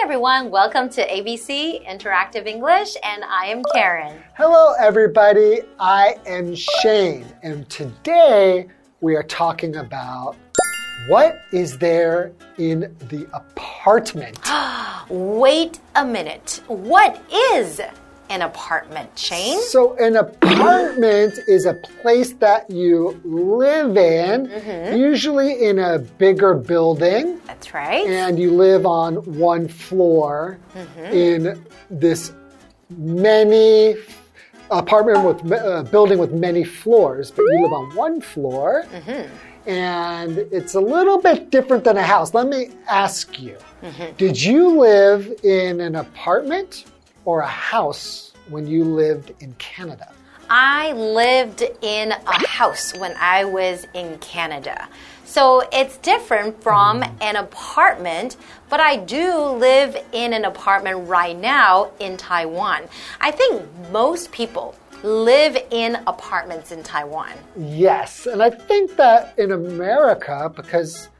everyone. Welcome to ABC Interactive English, and I am Karen. Hello, everybody. I am Shane, and today we are talking about what is there in the apartment. Wait a minute. What is an apartment, Shane? So, an apartment is a place that you live in, mm-hmm. usually in a bigger building, That's right. and you live on one floor mm-hmm. in this many apartment with uh, building with many floors, but you live on one floor. Mm-hmm. And it's a little bit different than a house. Let me ask you Did you live in an apartment or a house when you lived in Canada? I lived in a house when I was in Canada. So it's different from hmm. an apartment, but I do live in an apartment right now in Taiwan. I think most people live in apartments in Taiwan. Yes, and I think that in America, because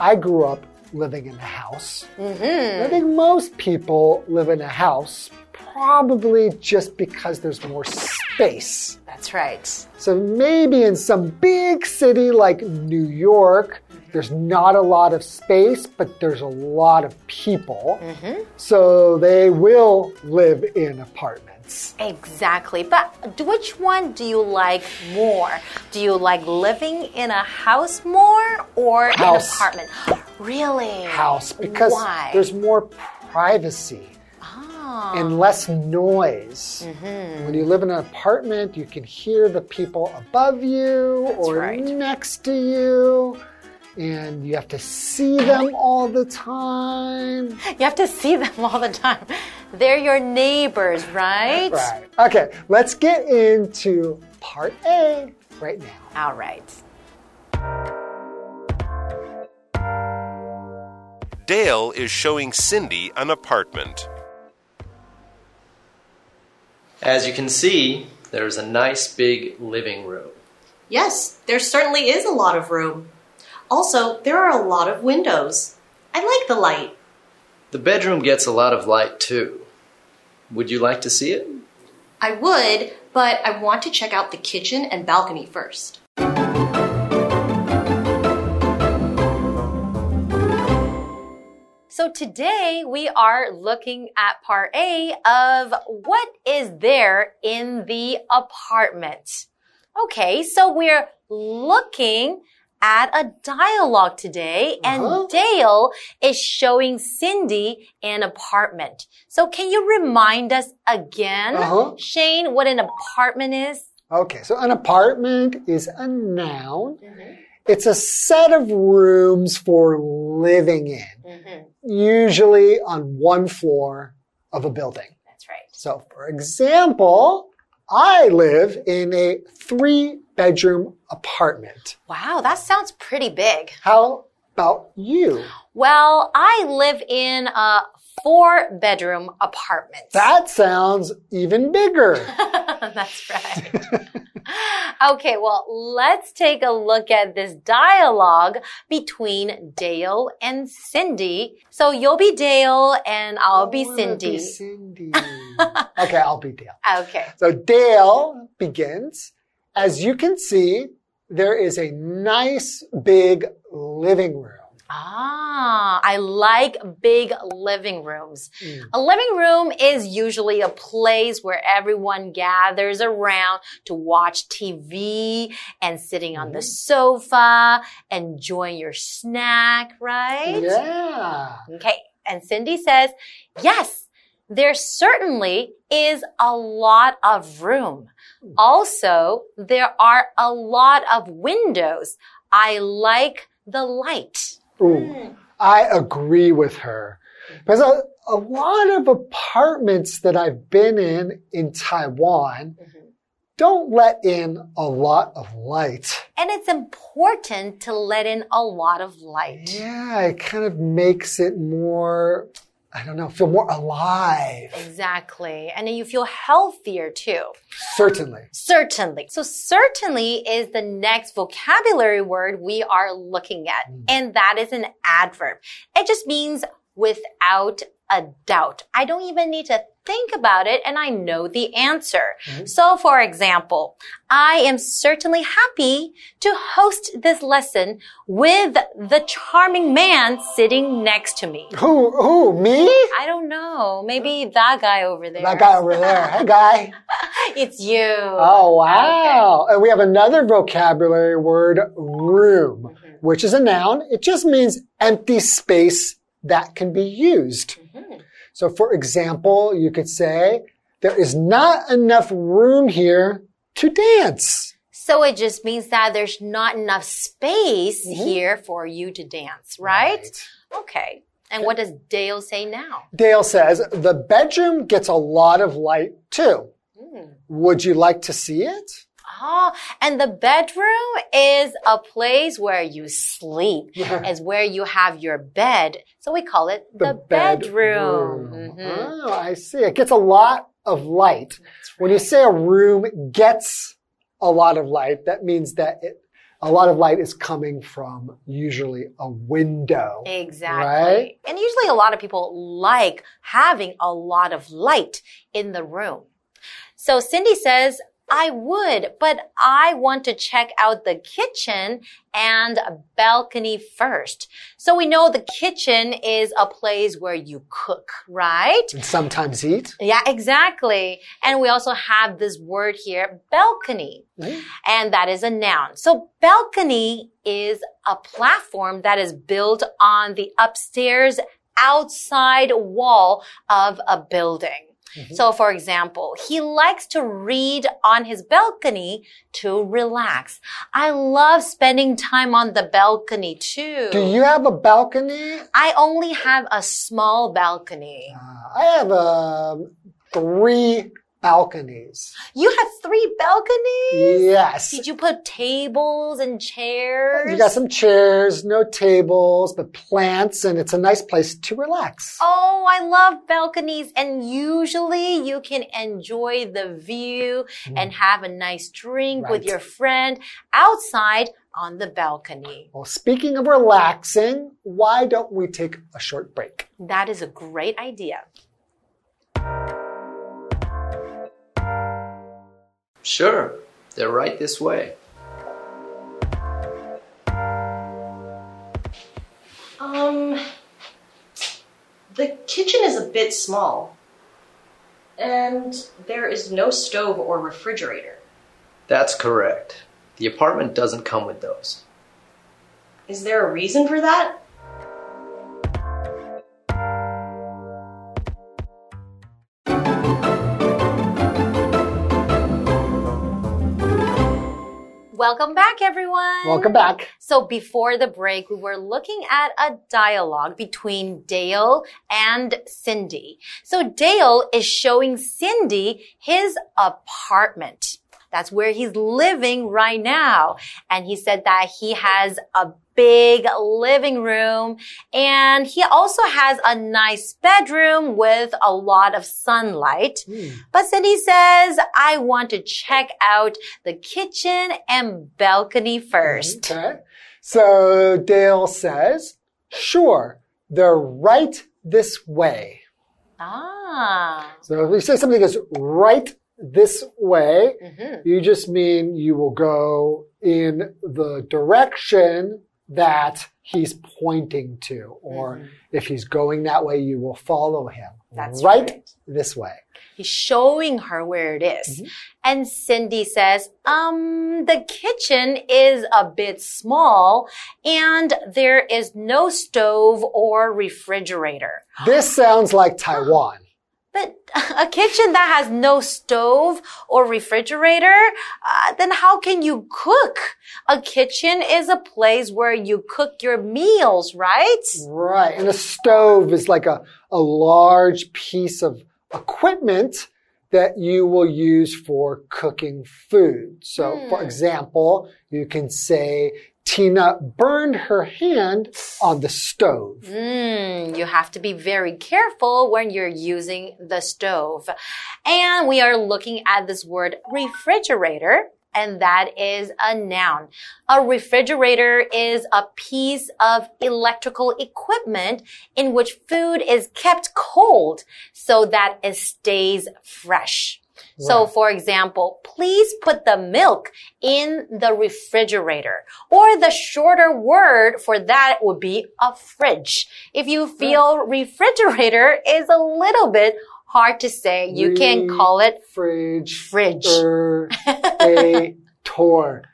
I grew up living in a house, mm-hmm. I think most people live in a house probably just because there's more space. That's right. So maybe in some big city like New York, there's not a lot of space, but there's a lot of people. Mm-hmm. So they will live in apartments. Exactly. But which one do you like more? Do you like living in a house more or House. an apartment? Really? House, because Why? there's more privacy. And less noise. Mm-hmm. When you live in an apartment, you can hear the people above you or right. next to you, and you have to see them all the time. you have to see them all the time. They're your neighbors, right? Right. Okay, let's get into part A right now. All right. Dale is showing Cindy an apartment. As you can see, there's a nice big living room. Yes, there certainly is a lot of room. Also, there are a lot of windows. I like the light. The bedroom gets a lot of light too. Would you like to see it? I would, but I want to check out the kitchen and balcony first. So today we are looking at part A of what is there in the apartment. Okay, so we're looking at a dialogue today and Uh-huh. Dale is showing Cindy an apartment. So can you remind us again, Uh-huh. Shane, what an apartment is? Okay, so an apartment is a noun. It's a set of rooms for living in, usually on one floor of a building. That's right. So, for example, I live in a three bedroom apartment. Wow, that sounds pretty big. How about you? Well, I live in a four bedroom apartment. That sounds even bigger. That's right. okay, well, let's take a look at this dialogue between Dale and Cindy. So you'll be Dale and I'll be Cindy. Cindy. okay, I'll be Dale. Okay. So Dale begins. As you can see, there is a nice big living room. Ah, I like big living rooms. Mm. A living room is usually a place where everyone gathers around to watch TV and sitting on the sofa, enjoying your snack, right? Yeah. Okay. And Cindy says, yes, there certainly is a lot of room. Also, there are a lot of windows. I like the light. Ooh, mm. I agree with her. Because a, a lot of apartments that I've been in in Taiwan mm-hmm. don't let in a lot of light. And it's important to let in a lot of light. Yeah, it kind of makes it more, I don't know, feel more alive. Exactly. And then you feel healthier too. Certainly. Certainly. So certainly is the next vocabulary word we are looking at. Mm. And that is an adverb. It just means without a doubt. I don't even need to think about it and I know the answer. Mm-hmm. So for example, I am certainly happy to host this lesson with the charming man sitting next to me. Who, who, me? I don't know. Maybe that guy over there. That guy over there. Hey, guy. It's you. Oh, wow. And we have another vocabulary word, room, mm-hmm. which is a noun. It just means empty space that can be used. Mm-hmm. So, for example, you could say, there is not enough room here to dance. So it just means that there's not enough space mm-hmm. here for you to dance, right? Okay. And what does Dale say now? Dale says, the bedroom gets a lot of light too. Mm. Would you like to see it? Oh, and the bedroom is a place where you sleep. Is where you have your bed. So we call it the, bedroom. Mhm. Oh, I see. It gets a lot of light. When you say a room gets a lot of light, that means that it, a lot of light is coming from usually a window. Exactly. Right? And usually a lot of people like having a lot of light in the room. So Cindy says, I would, but I want to check out the kitchen and balcony first. So we know the kitchen is a place where you cook, right? And sometimes eat. Yeah, exactly. And we also have this word here, balcony. And that is a noun. So balcony is a platform that is built on the upstairs outside wall of a building. Mm-hmm. So, for example, he likes to read on his balcony to relax. I love spending time on the balcony too. Do you have a balcony? I only have a small balcony. Uh, I have a three balconies. You have three balconies? Yes. Did you put tables and chairs? You got some chairs, no tables, but plants, and it's a nice place to relax. Oh, I love balconies. And usually you can enjoy the view mm-hmm. and have a nice drink with your friend outside on the balcony. Well, speaking of relaxing, why don't we take a short break? That is a great idea. Sure, they're right this way. Um, the kitchen is a bit small. And there is no stove or refrigerator. That's correct. The apartment doesn't come with those. Is there a reason for that? Welcome back, everyone. Welcome back. So before the break, we were looking at a dialogue between Dale and Cindy. So Dale is showing Cindy his apartment. That's where he's living right now. And he said that he has a big living room and he also has a nice bedroom with a lot of sunlight. But Cindy says, I want to check out the kitchen and balcony first. Okay. So Dale says, sure, they're right this way. Ah. So if we say something is right this way, Mhm. you just mean you will go in the direction that he's pointing to. Or if he's going that way, you will follow him. That's right, right. this way. He's showing her where it is. And Cindy says, um, the kitchen is a bit small and there is no stove or refrigerator. This sounds like Taiwan. But a kitchen that has no stove or refrigerator, uh, then how can you cook? A kitchen is a place where you cook your meals, right? Right. And a stove is like a, a large piece of equipment that you will use for cooking food. So, for example, you can say, Tina burned her hand on the stove. Mm, you have to be very careful when you're using the stove. And we are looking at this word refrigerator. and that is a noun. A refrigerator is a piece of electrical equipment in which food is kept cold so that it stays fresh. So, for example, please put the milk in the refrigerator. Or the shorter word for that would be a fridge. If you feel refrigerator is a little bit hard to say, you can call it fridge. fridge. Er, a, tor.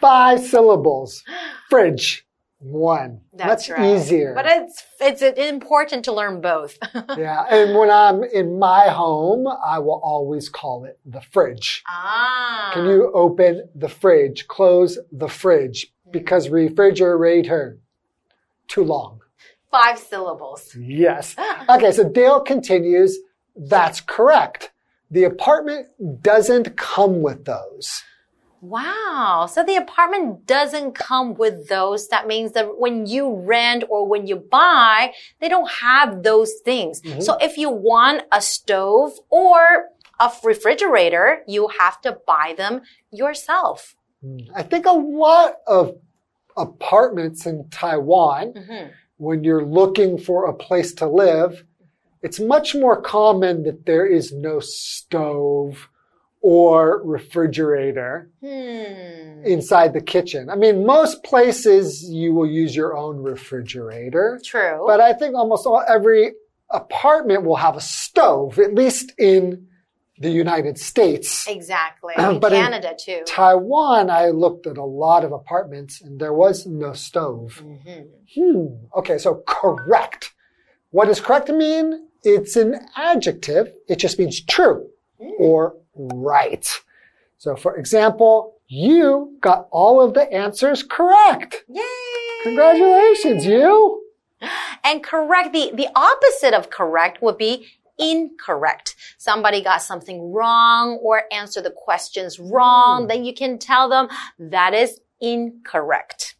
Five syllables. Fridge. One. That's, right. easier. But it's it's important to learn both. yeah. And when I'm in my home, I will always call it the fridge. ah. Can you open the fridge? Close the fridge. Because refrigerator. Too long. five syllables? Yes. Okay, so Dale continues. That's correct. The apartment doesn't come with those. Wow. So the apartment doesn't come with those. That means that when you rent or when you buy, they don't have those things. Mm-hmm. So if you want a stove or a refrigerator, you have to buy them yourself. Hmm. I think a lot of apartments in Taiwan, mm-hmm. when you're looking for a place to live, it's much more common that there is no stove or refrigerator Hmm. inside the kitchen. I mean, most places you will use your own refrigerator. True. But I think almost all, every apartment will have a stove, at least in the United States. exactly. In but in Canada too. Taiwan, I looked at a lot of apartments and there was no stove. Hmm. Okay, so correct. What does correct mean? It's an adjective. It just means true or right. So for example, you got all of the answers correct. Yay! Congratulations, you. And correct, the, the opposite of correct would be incorrect. Somebody got something wrong or answered the questions wrong, hmm. then you can tell them that is incorrect.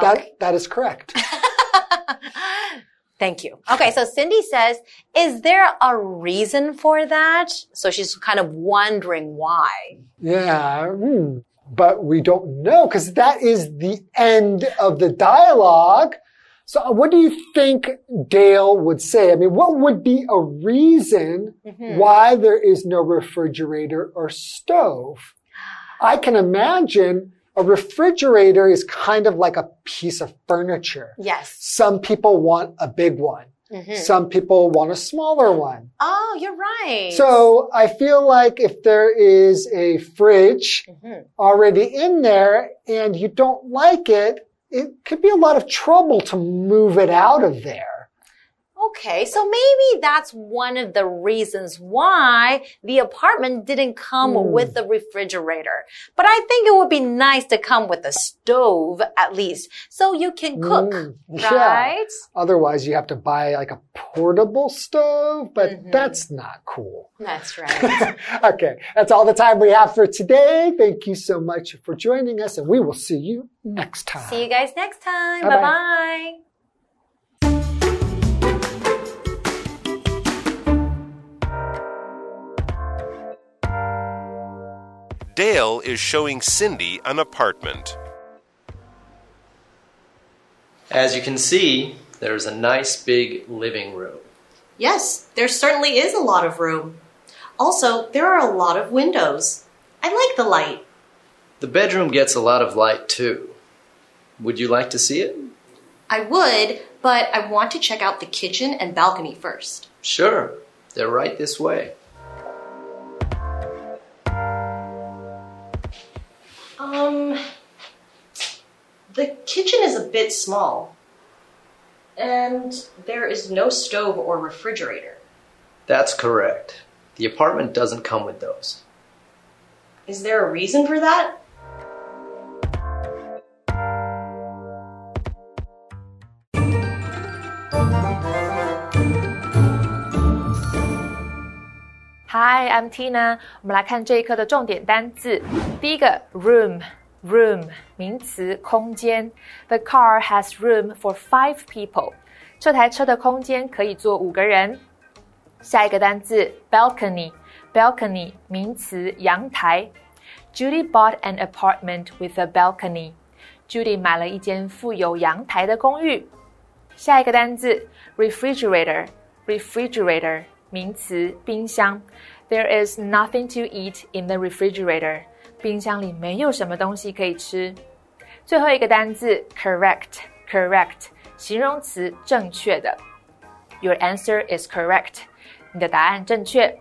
That, that is correct. Thank you. Okay, so Cindy says, is there a reason for that? So she's kind of wondering why. Yeah, hmm. but we don't know because that is the end of the dialogue. So, what do you think Dale would say? I mean, what would be a reason why there is no refrigerator or stove? I can imagine a refrigerator is kind of like a piece of furniture. Yes. Some people want a big one. Mm-hmm. Some people want a smaller one. Oh, you're right. So I feel like if there is a fridge mm-hmm. already in there and you don't like it, it could be a lot of trouble to move it out of there. Okay, so maybe that's one of the reasons why the apartment didn't come with the refrigerator. But I think it would be nice to come with a stove at least, so you can cook, Mm, yeah. Otherwise, you have to buy like a portable stove, but that's not cool. That's right. okay, that's all the time we have for today. Thank you so much for joining us, and we will see you next time. See you guys next time. Bye-bye. Bye bye. Dale is showing Cindy an apartment. As you can see, there's a nice big living room. Yes, there certainly is a lot of room. Also, there are a lot of windows. I like the light. The bedroom gets a lot of light too. Would you like to see it? I would, but I want to check out the kitchen and balcony first. Sure, they're right this way. Um, the kitchen is a bit small. And there is no stove or refrigerator. That's correct. The apartment doesn't come with those. Is there a reason for that? Hi, I'm Tina。我们来看这一课的重点单字。第一个，room，room 名词，空间。The car has room for five people。这台车的空间可以坐五个人。下一个单字，balcony，balcony 名词，阳台。 Judy bought an apartment with a balcony. Judy 买了一间附有阳台的公寓。下一个单字 refrigerator refrigerator 名词冰箱。 There is nothing to eat in the refrigerator. 冰箱里没有什么东西可以吃。最后一个单字 correct correct 形容词正确的。Your answer is correct. 你的答案正确。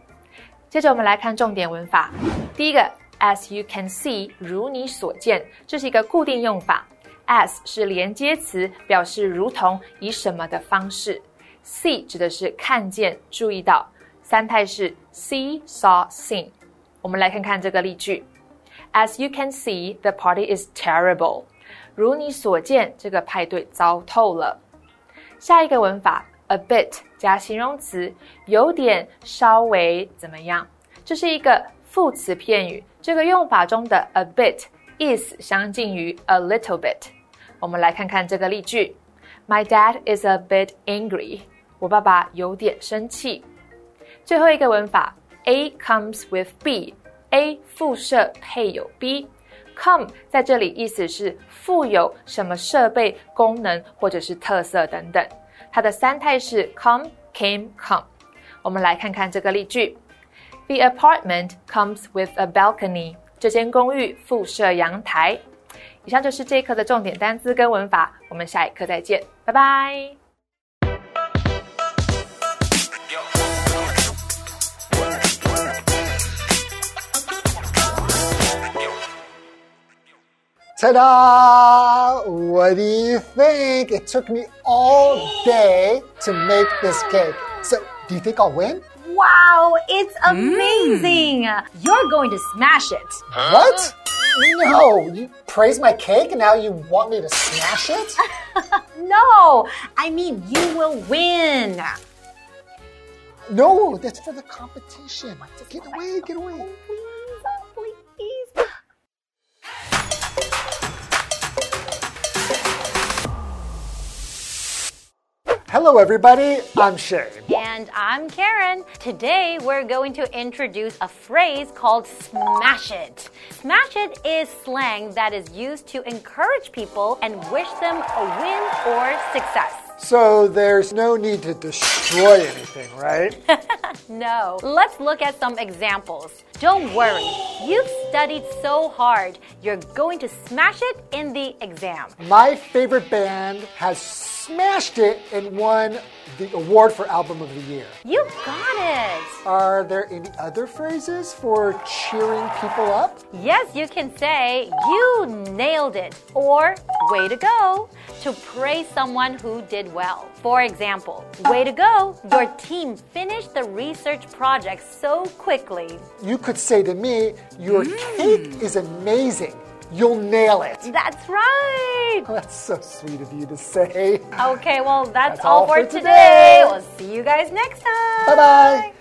接着我们来看重点文法。第一个，as you can see，如你所见，这是一个固定用法。as 是连接词，表示如同以什么的方式。see 指的是看见、注意到。三态是 see, saw, seen。我们来看看这个例句：As you can see, the party is terrible。如你所见，这个派对糟透了。下一个文法，a bit 加形容词，有点、稍微怎么样？这是一个副词片语。这个用法中的 a bit 意思相近于 a little bit。我们来看看这个例句：My dad is a bit angry。我爸爸有点生气。最后一个文法，A comes with B，A 附设配有 B，come 在这里意思是附有什么设备、功能或者是特色等等。它的三态是 come、came、come。我们来看看这个例句：The apartment comes with a balcony。这间公寓附设阳台。以上就是这一课的重点单词跟文法，我们下一课再见，拜拜。Ta-da! What do you think? It took me all day to make this cake. So, do you think I'll win? Wow, it's hmm. amazing! You're going to smash it. What? No, you praise my cake and now you want me to smash it? No, I mean you will win. No, that's for the competition. Get away, get away. Hello, everybody. I'm Shane. And I'm Karen. Today we're going to introduce a phrase called smash it. Smash it is slang that is used to encourage people and wish them a win or success. So, there's no need to destroy anything, right? No. Let's look at some examples. Don't worry. You've studied so hard. You're going to smash it in the exam. My favorite band has smashed it and won the award for Album of the Year. You got it. Are there any other phrases for cheering people up? Yes, you can say, you nailed it, or way to go, to praise someone who did well. For example, way to go, your team finished the research project so quickly. You could say to me, Your mm. cake is amazing. You'll nail it. That's right. Oh, that's so sweet of you to say. Okay, well, that's, That's all, all for for today. today. We'll see you guys next time. Bye bye.